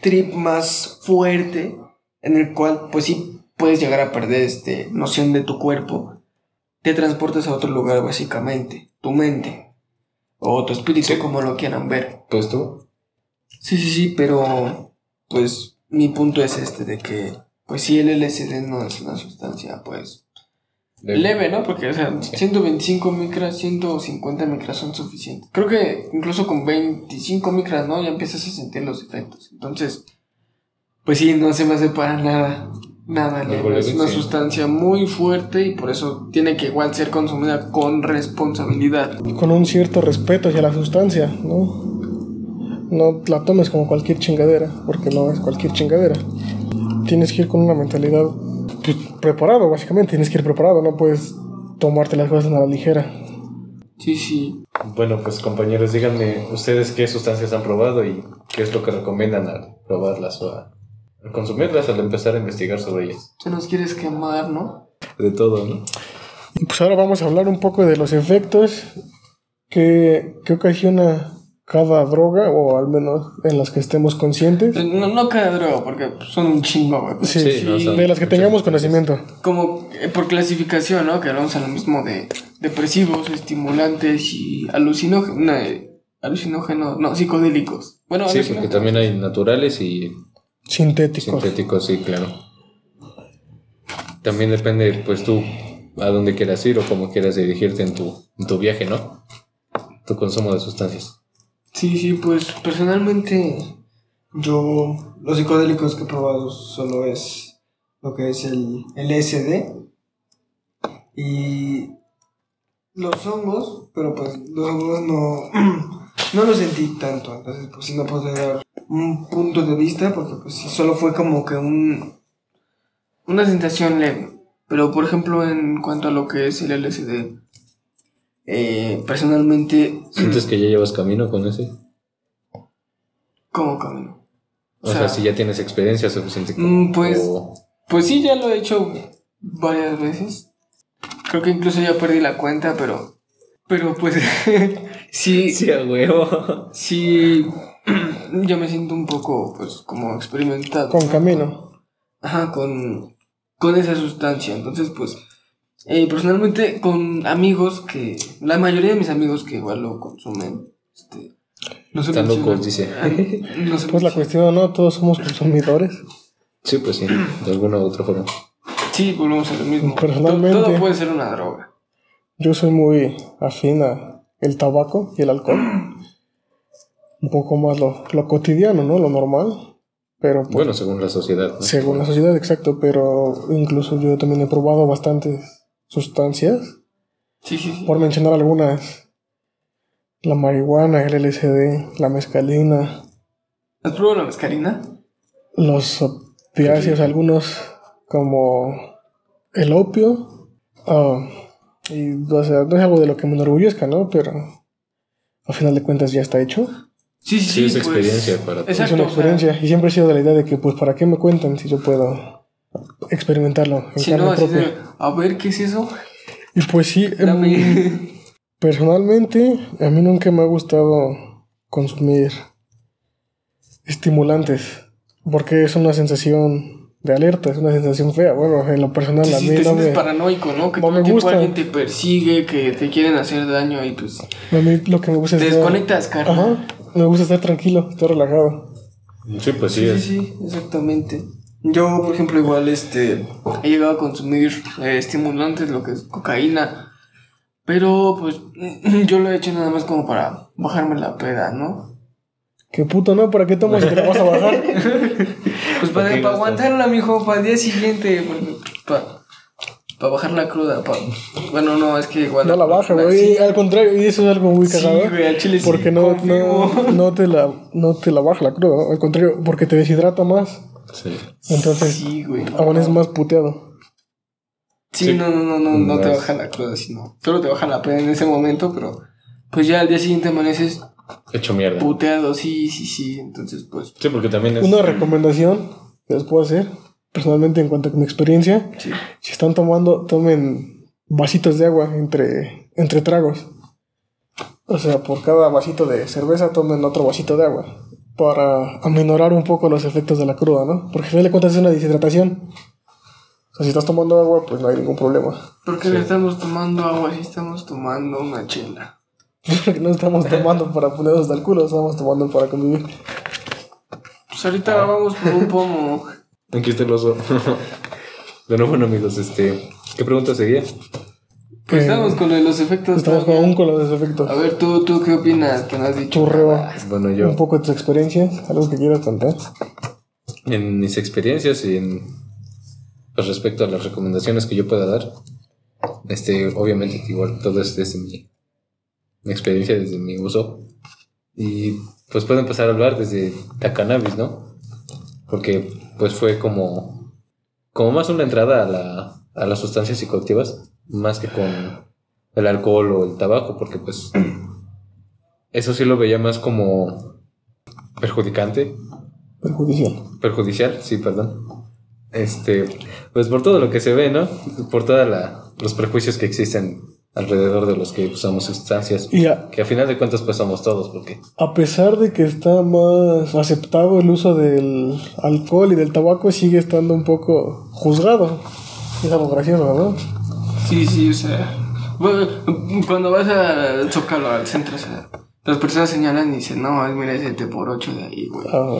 A: trip más fuerte, en el cual, pues sí, puedes llegar a perder este noción de tu cuerpo, te transportas a otro lugar, básicamente. Tu mente. O tu espíritu,
C: Sí.
A: como lo quieran ver.
C: Pues tú.
A: Sí, sí, sí, pero pues mi punto es este de que pues sí el LSD no es una sustancia pues leve, ¿no? Porque o sea, 125 micras, 150 micras son suficientes. Creo que incluso con 25 micras, ¿no? Ya empiezas a sentir los efectos. Entonces, pues sí, no se me hace para nada nada leve. Es
C: leve,
A: una
C: sí.
A: sustancia muy fuerte y por eso tiene que igual ser consumida con responsabilidad.
B: Con un cierto respeto hacia la sustancia, ¿no? No la tomes como cualquier chingadera, porque no es cualquier chingadera. Tienes que ir con una mentalidad pues, preparado, básicamente. Tienes que ir preparado, no puedes tomarte las cosas a la ligera.
A: Sí, sí.
C: Bueno, pues compañeros, díganme ustedes qué sustancias han probado y qué es lo que recomiendan al probarlas o a, a consumirlas al empezar a investigar sobre ellas.
A: Se nos quieres quemar, ¿no?
C: De todo, ¿no?
B: Pues ahora vamos a hablar un poco de los efectos que, que ocasiona cada droga, o al menos en las que estemos conscientes.
A: No, no cada droga, porque son un chingo, güey.
B: Sí,
C: Sí, no, son-
B: de las que tengamos conocimiento.
A: Como eh, por clasificación, ¿no? Que hablamos a lo mismo de depresivos, estimulantes y alucinógenos. No, eh, alucinógenos, no, psicodélicos. Bueno,
C: Sí, porque también hay naturales y
B: Sintéticos.
C: sintéticos, sí, claro. También depende, pues tú, a dónde quieras ir o cómo quieras dirigirte en tu, en tu viaje, ¿no? Tu consumo de sustancias.
A: Sí, sí, pues personalmente yo los psicodélicos que he probado solo es lo que es el LSD y los hongos, pero pues los hongos no, no los sentí tanto, entonces pues sí no puedo dar un punto de vista porque pues solo fue como que un una sensación leve, Pero, por ejemplo, en cuanto a lo que es el LSD, eh, personalmente,
C: ¿Sientes que ya llevas camino con ese?
A: ¿cómo camino?
C: O, sea, si ya tienes experiencia suficiente.
A: Mm, pues-
C: o-
A: Pues sí, ya lo he hecho varias veces. Creo que incluso ya perdí la cuenta, pero. Pero pues. sí,
C: Sí, a huevo.
A: sí. yo me siento un poco, pues, como experimentado.
B: Con
A: ¿no?
B: camino.
A: Ajá, con, con esa sustancia. Entonces, pues, eh, personalmente con amigos que, la mayoría de mis amigos que igual lo consumen, este, no se
C: Están locos, dice.
A: Ah, no se
B: Pues la cuestión, ¿no? Todos somos consumidores.
C: Sí, pues sí, de alguna u otra forma.
A: Sí, volvemos a lo mismo.
B: Personalmente-
A: Todo, todo puede ser una droga.
B: Yo soy muy afín a el tabaco y el alcohol. Un poco más lo, lo cotidiano, ¿no? Lo normal. Pero pues,
C: Bueno, según la sociedad. ¿no?
B: según la sociedad, exacto. Pero incluso yo también he probado bastantes sustancias.
A: Sí, sí, sí.
B: Por mencionar algunas. La marihuana, el LSD, la mescalina,
A: ¿Has probado la mescalina?
B: los opiáceos, algunos como el opio. ah, y o sea, no es algo de lo que me enorgullezca, ¿no? Pero al final de cuentas ya está hecho.
A: Sí, sí,
C: Sí, es
A: pues,
C: experiencia para todos.
B: es una
A: o sea,
B: experiencia. y siempre he sido de la idea de que, pues, ¿para qué me cuentan si yo puedo experimentarlo en
A: Si
B: carne
A: no, así
B: propia?
A: de, a ver, ¿qué es eso?
B: Y pues sí,
A: Dame.
B: personalmente, a mí nunca me ha gustado consumir estimulantes. Porque es una sensación de alerta, es una sensación fea. Bueno, en lo personal,
A: Sí,
B: a
A: sí,
B: mí
A: te
B: no me.
A: paranoico, ¿no? Que
B: no
A: todo
B: me gusta.
A: alguien te persigue, que te quieren hacer daño y pues
B: A mí lo que me gusta
A: te
B: es. estar-
A: desconectas, carnal.
B: Ajá. Me gusta estar tranquilo, estar relajado.
C: Sí, pues sí.
A: Sí,
C: es-
A: sí, sí, exactamente. Yo, por ejemplo, igual este he llegado a consumir eh, estimulantes, lo que es cocaína. Pero pues yo lo he hecho nada más como para bajarme la peda, ¿no?
B: Qué puto, ¿no? ¿Para qué tomas si te la vas a bajar?
A: Pues para, para aguantarla, mijo, para el día siguiente, para, para bajar la cruda. pa- bueno, no, es que igual.
B: No la baja,
A: Sí,
B: güey. Al contrario, y eso es algo muy
A: Sí,
B: cagado.
A: güey, al chile sí,
B: porque no, no, no, te la, no te la baja la cruda, ¿no? Al contrario, porque te deshidrata más.
C: Sí.
B: Entonces,
A: Sí, güey.
B: aún es más puteado.
A: Sí,
C: Sí.
A: no, no, no, no, no te baja la cruda, sino. Solo te baja la pena en ese momento, pero. Pues ya al día siguiente amaneces
C: Hecho mierda.
A: puteado, sí, sí, sí. Entonces, pues.
C: Sí, porque también es.
B: Una recomendación que les puedo hacer, personalmente, en cuanto a mi experiencia,
A: Sí.
B: si están tomando, tomen vasitos de agua entre, entre tragos. O sea, por cada vasito de cerveza, tomen otro vasito de agua. Para aminorar un poco los efectos de la cruda, ¿no? Porque al final de cuentas es una deshidratación. O sea, si estás tomando agua, pues no hay ningún problema.
A: ¿Por qué le estamos tomando agua si estamos tomando una chela?
B: Porque no estamos tomando para ponernos del culo, estamos tomando para convivir.
A: Pues ahorita vamos por un pomo.
C: Aquí está el oso. bueno, bueno, amigos, este. ¿Qué pregunta seguía?
A: Pues
B: Eh,
A: estamos con lo de los efectos.
B: Estamos con,
A: también.
B: aún con los efectos.
A: A ver, ¿tú, ¿tú qué opinas? Que no has dicho
B: Churreo.
A: nada.
C: Bueno, yo.
B: Un poco de tus experiencias, algo que quieras contar.
C: En mis experiencias y en. Pues respecto a las recomendaciones que yo pueda dar. Este, obviamente, igual todo es desde mi, mi experiencia, desde mi uso. Y pues puedo empezar a hablar desde la cannabis, ¿no? Porque pues fue como. Como más una entrada a, la, a las sustancias psicoactivas, más que con el alcohol o el tabaco, porque pues. Eso sí lo veía más como perjudicante
B: Perjudicial.
C: perjudicial, sí, perdón. Este, pues por todo lo que se ve, ¿no? Por todos los prejuicios que existen alrededor de los que usamos sustancias.
B: Y a,
C: Que a final de cuentas pues somos todos, porque
B: a pesar de que está más aceptado el uso del alcohol y del tabaco, sigue estando un poco juzgado. Es algo gracioso, ¿no?
A: Sí, sí, o sea. Bueno, cuando vas a Zócalo al centro, o sea, las personas señalan y dicen, no, mira ese T por 8 de ahí, güey.
B: Ah,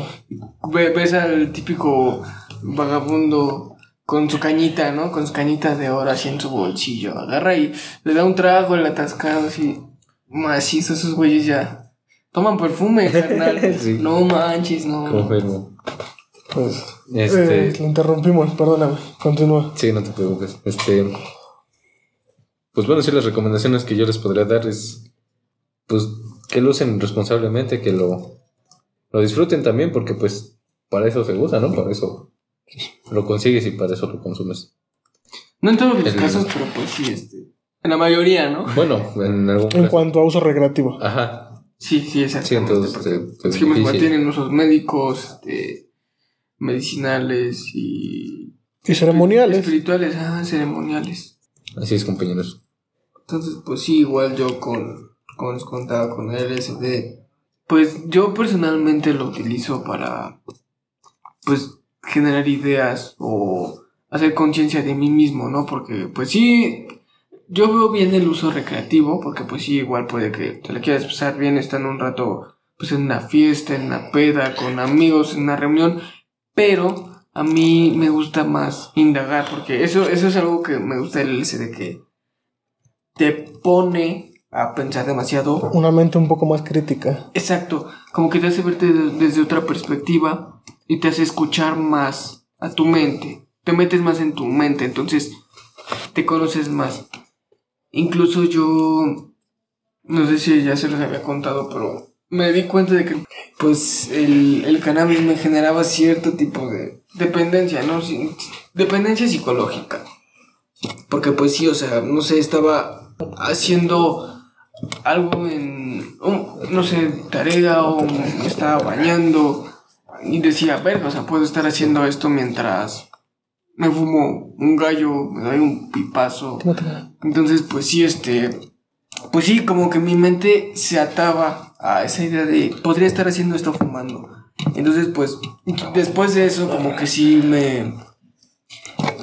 A: Ve- Ves al típico vagabundo con su cañita, ¿no? Con su cañita de oro así en su bolsillo. Agarra y le da un trago, el atascado así macizo. Esos güeyes ya toman perfume, carnal.
C: Sí.
A: No manches, no.
C: confirmo.
B: pues.
C: Este-
B: eh, lo interrumpimos, perdóname. Continúa.
C: Sí, no te preocupes. Este, pues bueno, sí, las recomendaciones que yo les podría dar es, pues, que lo usen responsablemente, que lo, lo disfruten también, porque pues para eso se usa, ¿no? Para eso lo consigues y para eso lo consumes.
A: No en todos los casos, pero pues sí, este. En la mayoría, ¿no?
C: Bueno, en algún
B: En
C: caso.
B: cuanto a uso recreativo.
C: Ajá.
A: Sí, sí, exactamente.
C: Sí, entonces,
A: porque es que
C: difícil.
A: tienen usos médicos, este, medicinales y...
B: Y ceremoniales.
A: Espirituales, ah, ceremoniales.
C: Así es, compañeros.
A: Entonces, pues sí, igual yo con, como les contaba, con el LSD, pues yo personalmente lo utilizo para, pues, generar ideas o hacer conciencia de mí mismo, ¿no? Porque, pues sí, yo veo bien el uso recreativo, porque pues sí, igual puede que te la quieras pasar bien estando un rato, pues, en una fiesta, en una peda, con amigos, en una reunión, pero a mí me gusta más indagar, porque eso, eso es algo que me gusta del LSD, que te pone a pensar demasiado.
B: Una mente un poco más crítica.
A: Exacto, como que te hace verte de- desde otra perspectiva y te hace escuchar más a tu mente. Te metes más en tu mente, entonces te conoces más. Incluso yo, no sé si ya se los había contado, pero me di cuenta de que pues el, el cannabis me generaba cierto tipo de dependencia, ¿no? Dependencia psicológica. Porque pues sí, o sea, no sé, estaba haciendo algo en, no sé, tarea o me estaba bañando y decía, verga, o sea, puedo estar haciendo esto mientras me fumo un gallo, me doy un pipazo. Entonces, pues sí, este, pues sí, como que mi mente se ataba a esa idea de, podría estar haciendo esto fumando. Entonces, pues, después de eso, como que sí me,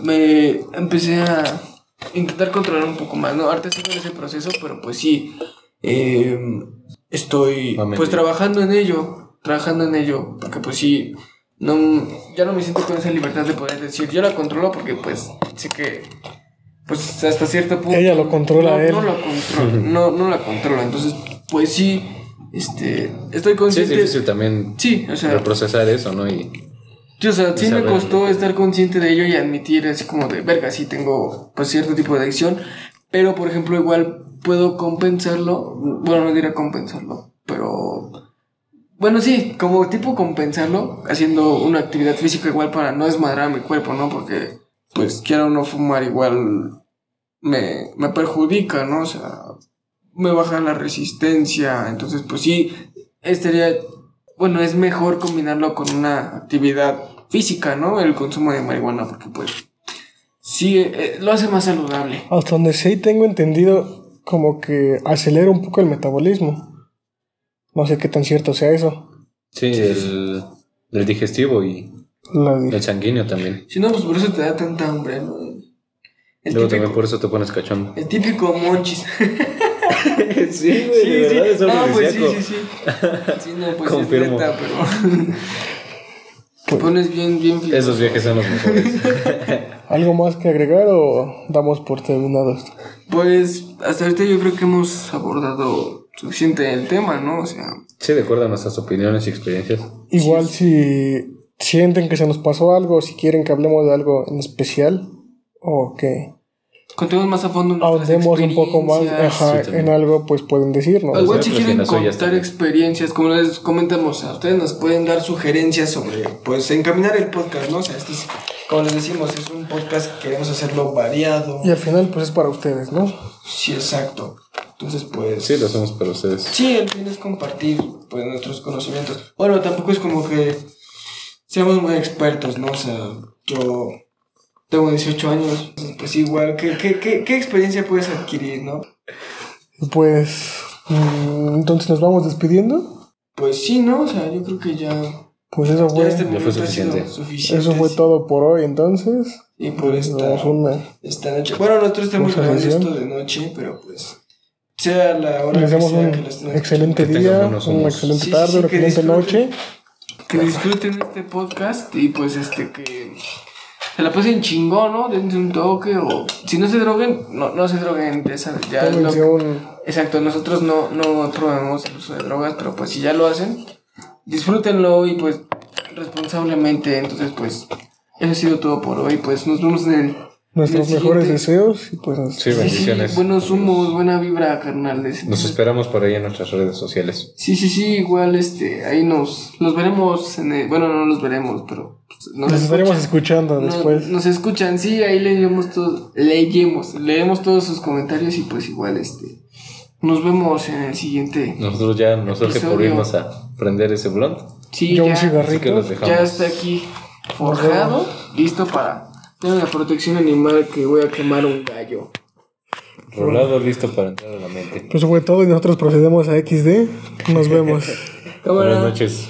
A: me empecé a intentar controlar un poco más, ¿no? Ahorita sigo en ese proceso, pero pues sí, eh, estoy pues trabajando en ello, trabajando en ello, porque pues sí, no, ya no me siento con esa libertad de poder decir, yo la controlo porque pues sé que, pues hasta cierto punto...
B: Ella lo controla
A: no,
B: él.
A: No lo controla, no, no la controla, entonces pues sí, este, estoy
C: Sí, es
A: consciente...
C: difícil también
A: Sí, o sea,
C: reprocesar eso, ¿no? Y
A: Sí, o sea, sí me costó estar consciente de ello y admitir así como de, verga, sí tengo pues cierto tipo de adicción, pero por ejemplo igual puedo compensarlo, bueno, no diré compensarlo, pero bueno, sí, como tipo compensarlo haciendo una actividad física igual para no desmadrar mi cuerpo, ¿no? Porque pues quiera o no fumar igual me, me perjudica, ¿no? O sea, me baja la resistencia, entonces pues sí, estaría bueno, es mejor combinarlo con una actividad física, ¿no? El consumo de marihuana, porque pues sí, eh, lo hace más saludable.
B: Hasta donde sí tengo entendido, como que acelera un poco el metabolismo. No sé qué tan cierto sea eso.
C: sí, el, el digestivo y
B: La
C: el sanguíneo también.
A: Si no, pues por eso te da tanta hambre, ¿no? El
C: Luego
A: típico,
C: también por eso te pones cachón.
A: el típico monchis.
C: sí,
A: No, pues sí, sí, sí. Sí, no, pues
C: Confirmo.
A: es neta, pero... Te pones bien, bien filoso.
C: Esos viajes son los mejores.
B: ¿Algo más que agregar o damos por terminado esto?
A: Pues hasta ahorita yo creo que hemos abordado suficiente el tema, ¿no? O sea,
C: Sí, de acuerdo a nuestras opiniones y experiencias.
B: Igual si sienten que se nos pasó algo, si quieren que hablemos de algo en especial, o que
A: contemos más a fondo
B: ahondemos un poco más ajá,
C: Sí,
B: en algo, pues pueden decirnos.
A: Igual si
C: pues,
A: quieren contar experiencias, como les comentamos, a ustedes nos pueden dar sugerencias sobre, pues, encaminar el podcast, ¿no? O sea, este es, como les decimos, es un podcast que queremos hacerlo variado.
B: Y al final, pues es para ustedes, ¿no?
A: Sí, exacto. Entonces, pues...
C: Sí, lo hacemos para ustedes.
A: Sí, el fin es compartir, pues, nuestros conocimientos. Bueno, tampoco es como que seamos muy expertos, ¿no? O sea, yo tengo 18 años, pues igual, ¿qué, qué, qué, qué experiencia puedes adquirir, no?
B: Pues mm, entonces nos vamos despidiendo.
A: Pues sí, ¿no? O sea, yo creo que ya...
B: Pues eso fue,
A: este
C: fue suficiente.
A: suficiente.
B: eso fue
A: sí.
B: todo por hoy entonces.
A: Y por esta,
B: una.
A: esta noche. Bueno, nosotros estamos grabando esto de noche, pero pues. Sea la hora
B: Les
A: que sea
B: un
A: que
B: excelente
C: Que
B: día, una excelente
A: Sí,
B: tarde,
A: sí,
B: una excelente noche.
A: Que disfruten este podcast y pues este que. Se la pasen chingón, ¿no? Dense un toque o. Si no se droguen, no, no se droguen. Ya sabes, ya lo- Exacto, nosotros no, no promovemos el uso de drogas, pero pues si ya lo hacen, disfrútenlo y pues responsablemente. Entonces, pues, eso ha sido todo por hoy. Pues nos vemos en el
B: Nuestros mejores deseos y pues
C: Sí,
A: Sí, sí,
C: bendiciones.
A: buenos humos, buena vibra, carnales.
C: Nos esperamos por ahí en nuestras redes sociales.
A: Sí, sí, sí, igual este, ahí nos, nos veremos, en el- bueno, no nos veremos, pero pues, nos,
B: nos estaremos
A: escuchan.
B: escuchando después.
A: Nos escuchan, sí, ahí leemos todo, leemos, leemos todos sus comentarios y pues igual este, nos vemos en el siguiente.
C: Nosotros ya nos urge por irnos a prender ese blunt.
A: Sí,
B: Yo un
A: ya,
C: Así que
B: cigarrito.
C: los dejamos.
A: ya está aquí forjado, listo para tener la protección animal que voy a quemar un gallo.
C: Rolado, listo para entrar a la mente.
B: Pues fue todo y nosotros procedemos a XD. Nos vemos.
C: Buenas noches.